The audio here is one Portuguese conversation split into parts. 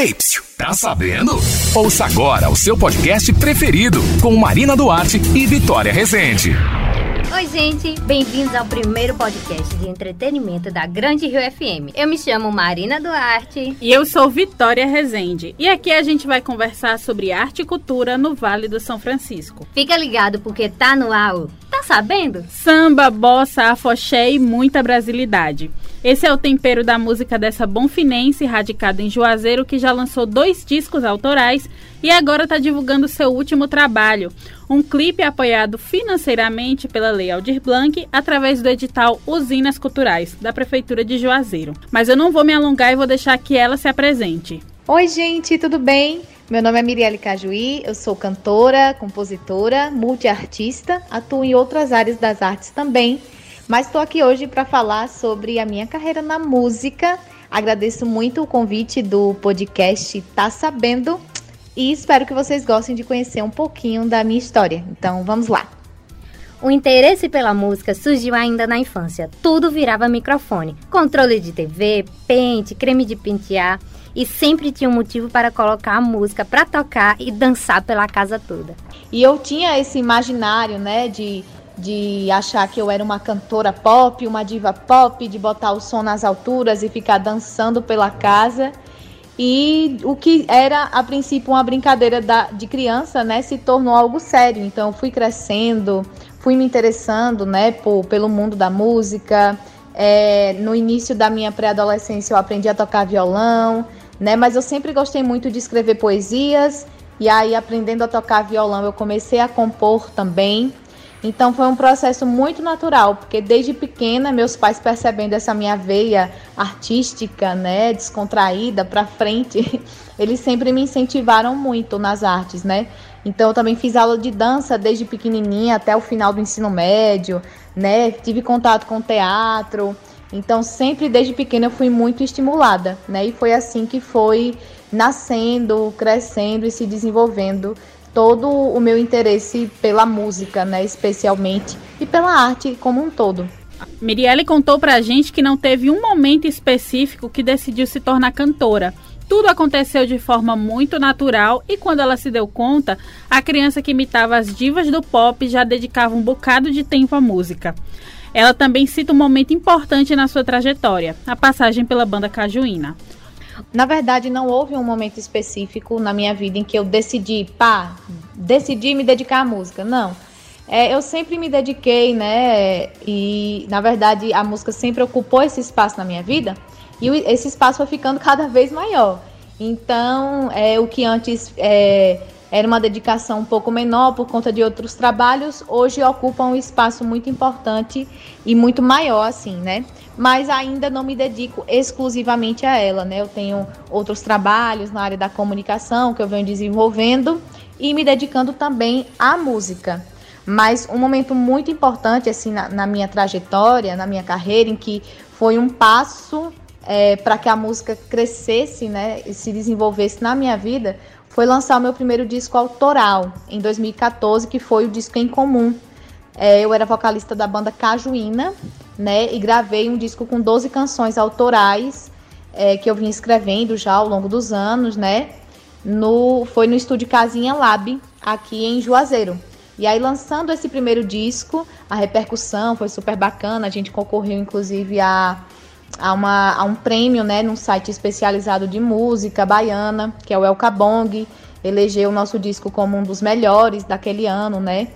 Ei, psiu, tá sabendo? Ouça agora o seu podcast preferido com Marina Duarte e Vitória Rezende. Oi, gente, bem-vindos ao primeiro podcast de entretenimento da Grande Rio FM. Eu me chamo Marina Duarte. E eu sou Vitória Rezende. E aqui a gente vai conversar sobre arte e cultura no Vale do São Francisco. Fica ligado porque tá no ar. Tá sabendo? Samba, bossa, afoxé e muita brasilidade. Esse é o tempero da música dessa bonfinense radicada em Juazeiro que já lançou dois discos autorais e agora está divulgando seu último trabalho, um clipe apoiado financeiramente pela Lei Aldir Blanc através do edital Usinas Culturais da Prefeitura de Juazeiro. Mas eu não vou me alongar e vou deixar que ela se apresente. Oi, gente, tudo bem? Meu nome é Mirielle Cajuí, eu sou cantora, compositora, multiartista, atuo em outras áreas das artes também mas estou aqui hoje para falar sobre a minha carreira na música. Agradeço muito o convite do podcast Tá Sabendo e espero que vocês gostem de conhecer um pouquinho da minha história. Então vamos lá. O interesse pela música surgiu ainda na infância. Tudo virava microfone. Controle de TV, pente, creme de pentear. E sempre tinha um motivo para colocar a música para tocar e dançar pela casa toda. E eu tinha esse imaginário, né, de de achar que eu era uma cantora pop, uma diva pop, de botar o som nas alturas e ficar dançando pela casa. E o que era a princípio uma brincadeira da, de criança, né, se tornou algo sério. Então eu fui crescendo, fui me interessando, né, por, pelo mundo da música. É, no início da minha pré-adolescência eu aprendi a tocar violão, né, mas eu sempre gostei muito de escrever poesias. E aí aprendendo a tocar violão eu comecei a compor também. Então foi um processo muito natural, porque desde pequena meus pais percebendo essa minha veia artística, né, descontraída para frente, eles sempre me incentivaram muito nas artes, né? Então eu também fiz aula de dança desde pequenininha até o final do ensino médio, né? Tive contato com teatro. Então sempre desde pequena eu fui muito estimulada, né? E foi assim que foi nascendo, crescendo e se desenvolvendo todo o meu interesse pela música, né, especialmente, e pela arte como um todo. Mirielle contou pra gente que não teve um momento específico que decidiu se tornar cantora. Tudo aconteceu de forma muito natural e quando ela se deu conta, a criança que imitava as divas do pop já dedicava um bocado de tempo à música. Ela também cita um momento importante na sua trajetória, a passagem pela banda Cajuína. Na verdade, não houve um momento específico na minha vida em que eu decidi, pá, decidi me dedicar à música. Não. É, eu sempre me dediquei, né? E na verdade a música sempre ocupou esse espaço na minha vida e esse espaço foi ficando cada vez maior. Então, é, o que antes é, era uma dedicação um pouco menor por conta de outros trabalhos, hoje ocupa um espaço muito importante e muito maior, assim, né? mas ainda não me dedico exclusivamente a ela, né? Eu tenho outros trabalhos na área da comunicação que eu venho desenvolvendo e me dedicando também à música. Mas um momento muito importante assim na, na minha trajetória, na minha carreira, em que foi um passo é, para que a música crescesse, né, e se desenvolvesse na minha vida, foi lançar o meu primeiro disco autoral em 2014, que foi o disco em comum. É, eu era vocalista da banda Cajuína né? E gravei um disco com 12 canções autorais é, que eu vim escrevendo já ao longo dos anos, né? No, foi no estúdio Casinha Lab, aqui em Juazeiro. E aí, lançando esse primeiro disco, a repercussão foi super bacana. A gente concorreu, inclusive, a, a, uma, a um prêmio, né, num site especializado de música baiana, que é o El Cabong. Elegeu o nosso disco como um dos melhores daquele ano, né?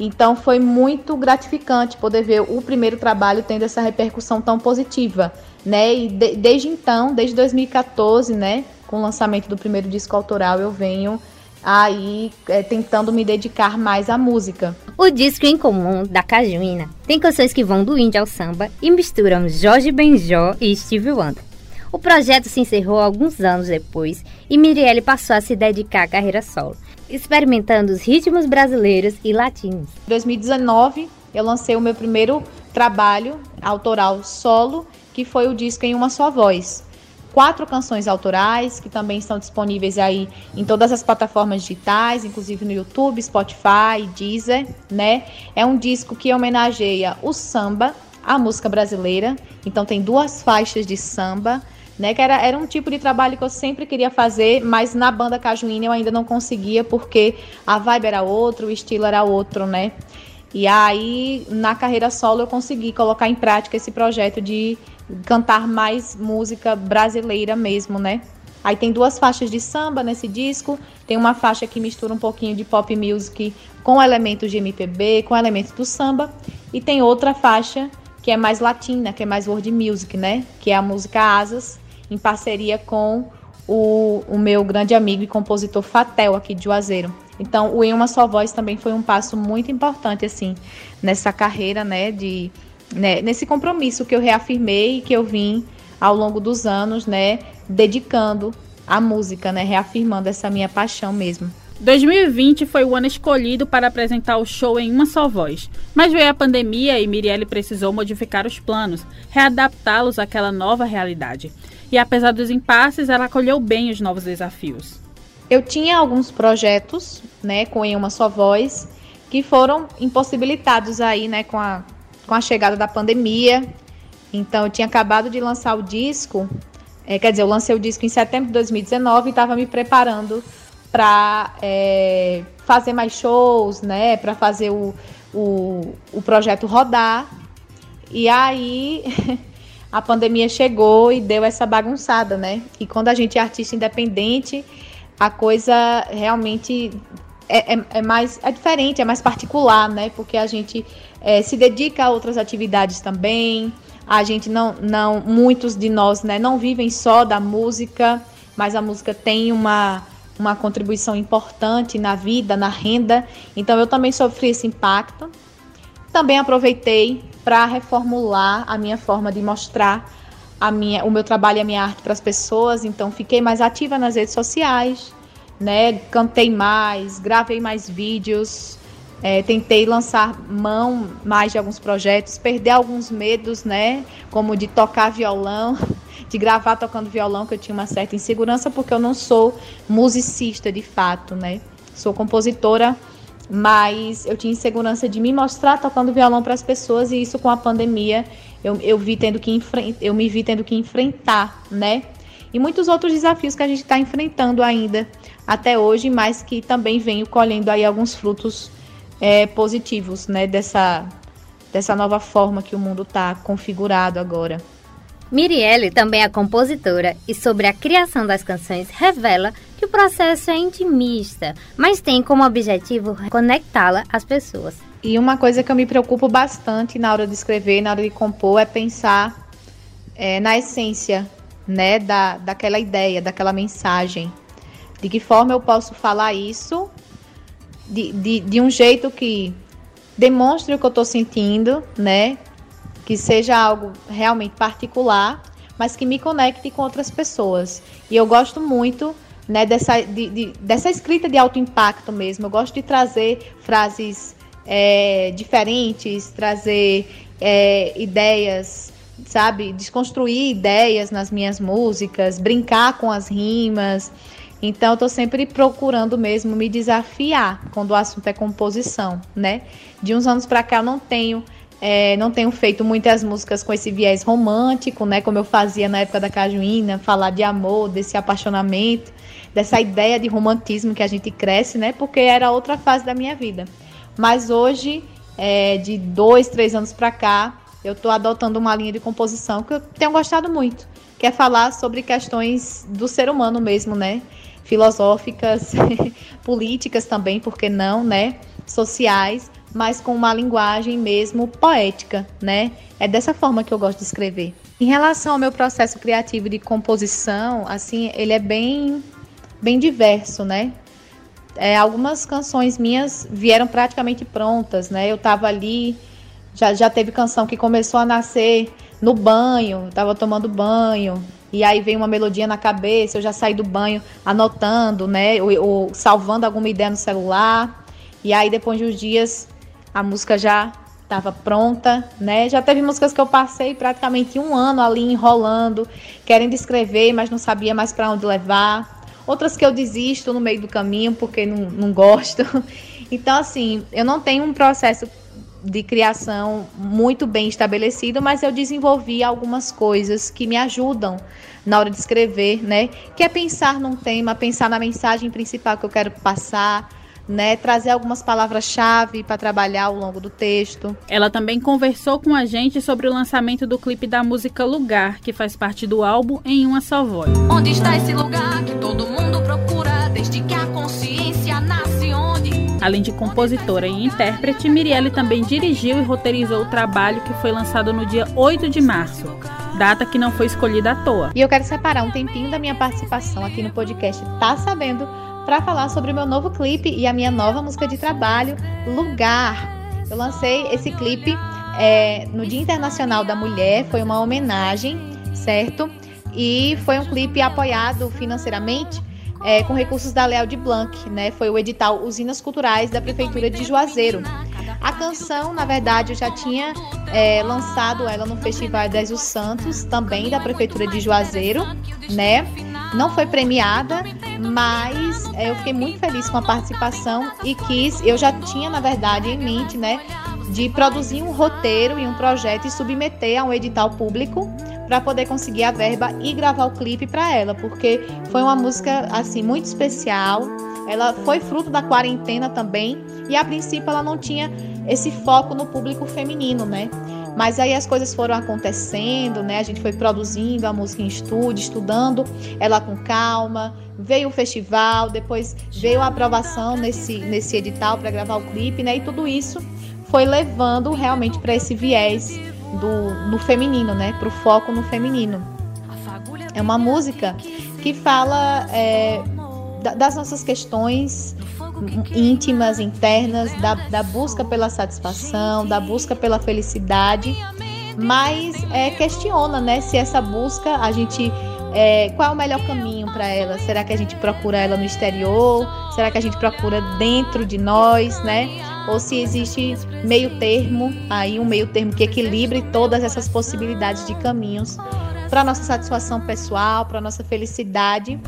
Então foi muito gratificante poder ver o primeiro trabalho tendo essa repercussão tão positiva, né? E de, desde então, desde 2014, né, com o lançamento do primeiro disco autoral, eu venho aí é, tentando me dedicar mais à música. O disco em comum da Cajuína tem canções que vão do indie ao samba e misturam Jorge Benjó e Steve Wonder. O projeto se encerrou alguns anos depois e Mirielle passou a se dedicar à carreira solo experimentando os ritmos brasileiros e latinos. Em 2019, eu lancei o meu primeiro trabalho autoral solo, que foi o disco em uma só voz. Quatro canções autorais que também estão disponíveis aí em todas as plataformas digitais, inclusive no YouTube, Spotify, Deezer, né? É um disco que homenageia o samba, a música brasileira. Então tem duas faixas de samba né? Que era, era um tipo de trabalho que eu sempre queria fazer, mas na banda Cajuína eu ainda não conseguia porque a vibe era outra, o estilo era outro, né? E aí, na carreira solo, eu consegui colocar em prática esse projeto de cantar mais música brasileira mesmo, né? Aí tem duas faixas de samba nesse disco, tem uma faixa que mistura um pouquinho de pop music com elementos de MPB, com elementos do samba, e tem outra faixa que é mais latina, que é mais world music, né? Que é a música Asas, em parceria com o, o meu grande amigo e compositor Fatel, aqui de Juazeiro. Então, o Em Uma Só Voz também foi um passo muito importante, assim, nessa carreira, né, de, né, nesse compromisso que eu reafirmei e que eu vim ao longo dos anos, né, dedicando à música, né, reafirmando essa minha paixão mesmo. 2020 foi o ano escolhido para apresentar o show em uma só voz, mas veio a pandemia e Mirielle precisou modificar os planos, readaptá-los àquela nova realidade. E apesar dos impasses, ela acolheu bem os novos desafios. Eu tinha alguns projetos, né, com em uma só voz, que foram impossibilitados aí, né, com a, com a chegada da pandemia. Então, eu tinha acabado de lançar o disco, é, quer dizer, eu lancei o disco em setembro de 2019 e estava me preparando para é, fazer mais shows, né, para fazer o, o, o projeto rodar. E aí a pandemia chegou e deu essa bagunçada, né? E quando a gente é artista independente, a coisa realmente é, é, é mais é diferente, é mais particular, né? Porque a gente é, se dedica a outras atividades também. A gente não, não, muitos de nós, né, não vivem só da música, mas a música tem uma uma contribuição importante na vida, na renda. Então eu também sofri esse impacto. Também aproveitei para reformular a minha forma de mostrar a minha, o meu trabalho e a minha arte para as pessoas. Então fiquei mais ativa nas redes sociais, né? Cantei mais, gravei mais vídeos, é, tentei lançar mão mais de alguns projetos, perder alguns medos, né? Como de tocar violão de gravar tocando violão, que eu tinha uma certa insegurança, porque eu não sou musicista de fato, né? Sou compositora, mas eu tinha insegurança de me mostrar tocando violão para as pessoas, e isso com a pandemia eu, eu, vi tendo que eu me vi tendo que enfrentar, né? E muitos outros desafios que a gente está enfrentando ainda até hoje, mas que também venho colhendo aí alguns frutos é, positivos, né? Dessa, dessa nova forma que o mundo está configurado agora. Mirielle também é compositora e sobre a criação das canções revela que o processo é intimista, mas tem como objetivo conectá-la às pessoas. E uma coisa que eu me preocupo bastante na hora de escrever, na hora de compor, é pensar é, na essência né, da, daquela ideia, daquela mensagem. De que forma eu posso falar isso de, de, de um jeito que demonstre o que eu estou sentindo, né? que seja algo realmente particular, mas que me conecte com outras pessoas. E eu gosto muito né, dessa, de, de, dessa escrita de alto impacto mesmo. Eu gosto de trazer frases é, diferentes, trazer é, ideias, sabe? Desconstruir ideias nas minhas músicas, brincar com as rimas. Então, eu estou sempre procurando mesmo me desafiar quando o assunto é composição, né? De uns anos para cá, eu não tenho é, não tenho feito muitas músicas com esse viés romântico, né? Como eu fazia na época da Cajuína, falar de amor, desse apaixonamento, dessa ideia de romantismo que a gente cresce, né? Porque era outra fase da minha vida. Mas hoje, é, de dois, três anos para cá, eu estou adotando uma linha de composição que eu tenho gostado muito, que é falar sobre questões do ser humano mesmo, né? Filosóficas, políticas também, porque não, né? Sociais mas com uma linguagem mesmo poética, né? É dessa forma que eu gosto de escrever. Em relação ao meu processo criativo de composição, assim, ele é bem, bem diverso, né? É, algumas canções minhas vieram praticamente prontas, né? Eu estava ali, já, já teve canção que começou a nascer no banho, estava tomando banho, e aí vem uma melodia na cabeça, eu já saí do banho anotando, né? Ou, ou salvando alguma ideia no celular. E aí, depois de uns dias, a música já estava pronta, né? Já teve músicas que eu passei praticamente um ano ali enrolando, querendo escrever, mas não sabia mais para onde levar. Outras que eu desisto no meio do caminho porque não, não gosto. Então, assim, eu não tenho um processo de criação muito bem estabelecido, mas eu desenvolvi algumas coisas que me ajudam na hora de escrever, né? Que é pensar num tema, pensar na mensagem principal que eu quero passar, né, trazer algumas palavras-chave para trabalhar ao longo do texto. Ela também conversou com a gente sobre o lançamento do clipe da música Lugar, que faz parte do álbum Em Uma Só Voz. Onde está esse lugar que todo mundo procura Além de compositora e intérprete, Mirielle também dirigiu e roteirizou o trabalho que foi lançado no dia 8 de março, data que não foi escolhida à toa. E eu quero separar um tempinho da minha participação aqui no podcast Tá Sabendo para falar sobre o meu novo clipe e a minha nova música de trabalho, Lugar. Eu lancei esse clipe é, no Dia Internacional da Mulher, foi uma homenagem, certo? E foi um clipe apoiado financeiramente é, com recursos da Leal de Blanc, né? Foi o edital Usinas Culturais da Prefeitura de Juazeiro. A canção, na verdade, eu já tinha é, lançado ela no Festival Dez os Santos, também da Prefeitura de Juazeiro, né? Não foi premiada, mas é, eu fiquei muito feliz com a participação e quis, eu já tinha, na verdade, em mente, né, de produzir um roteiro e um projeto e submeter a um edital público para poder conseguir a verba e gravar o clipe para ela, porque foi uma música assim muito especial. Ela foi fruto da quarentena também e a princípio ela não tinha esse foco no público feminino, né? Mas aí as coisas foram acontecendo, né? A gente foi produzindo a música em estúdio, estudando ela com calma. Veio o festival, depois veio a aprovação nesse, nesse edital para gravar o clipe, né? E tudo isso foi levando realmente para esse viés do, no feminino, né? Para o foco no feminino. É uma música que fala é, das nossas questões íntimas, internas, da, da busca pela satisfação, da busca pela felicidade, mas é, questiona, né, se essa busca a gente é, qual é o melhor caminho para ela? Será que a gente procura ela no exterior? Será que a gente procura dentro de nós, né? Ou se existe meio termo, aí um meio termo que equilibre todas essas possibilidades de caminhos para nossa satisfação pessoal, para nossa felicidade.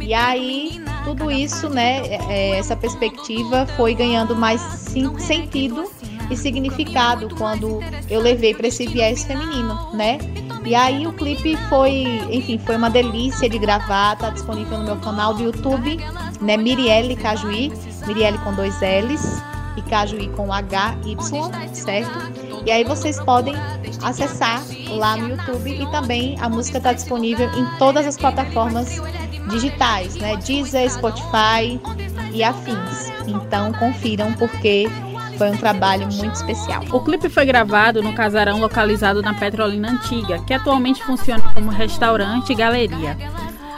E aí tudo isso, né, é, é, essa perspectiva foi ganhando mais sentido e significado quando eu levei para esse viés feminino, né? E aí o clipe foi, enfim, foi uma delícia de gravar, tá disponível no meu canal do YouTube, né? Mirielle Cajuí, Mirielle com dois L's e Cajuí com H Y, certo? E aí vocês podem acessar lá no YouTube e também a música está disponível em todas as plataformas digitais, né? Deezer, Spotify e afins. Então confiram porque foi um trabalho muito especial. O clipe foi gravado no casarão localizado na Petrolina Antiga, que atualmente funciona como restaurante e galeria.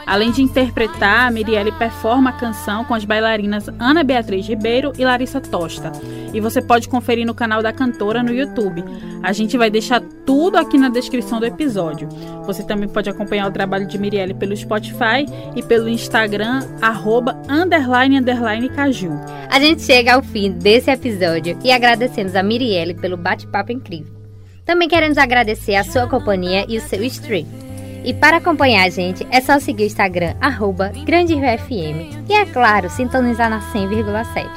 Além de interpretar, a Mirielle performa a canção com as bailarinas Ana Beatriz Ribeiro e Larissa Tosta. E você pode conferir no canal da cantora no YouTube. A gente vai deixar tudo aqui na descrição do episódio. Você também pode acompanhar o trabalho de Mirielle pelo Spotify e pelo Instagram, arroba, underline, underline, caju. A gente chega ao fim desse episódio e agradecemos a Mirielle pelo bate-papo incrível. Também queremos agradecer a sua companhia e o seu stream. E para acompanhar a gente, é só seguir o Instagram, arroba GrandeRioFM. E é claro, sintonizar na 100,7.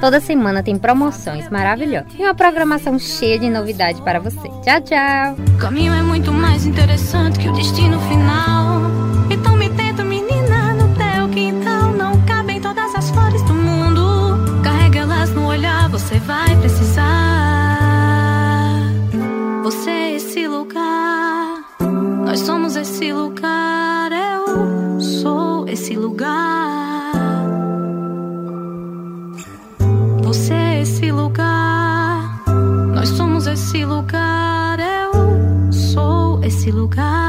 Toda semana tem promoções maravilhosas e uma programação cheia de novidade para você. Tchau, tchau! O caminho é muito mais interessante que o destino final. Então me tenta, menina, no teu quintal. Não cabem todas as flores do mundo. Carrega elas no olhar, você vai precisar. Esse lugar. Eu sou esse lugar. Você é esse lugar. Nós somos esse lugar. Eu sou esse lugar.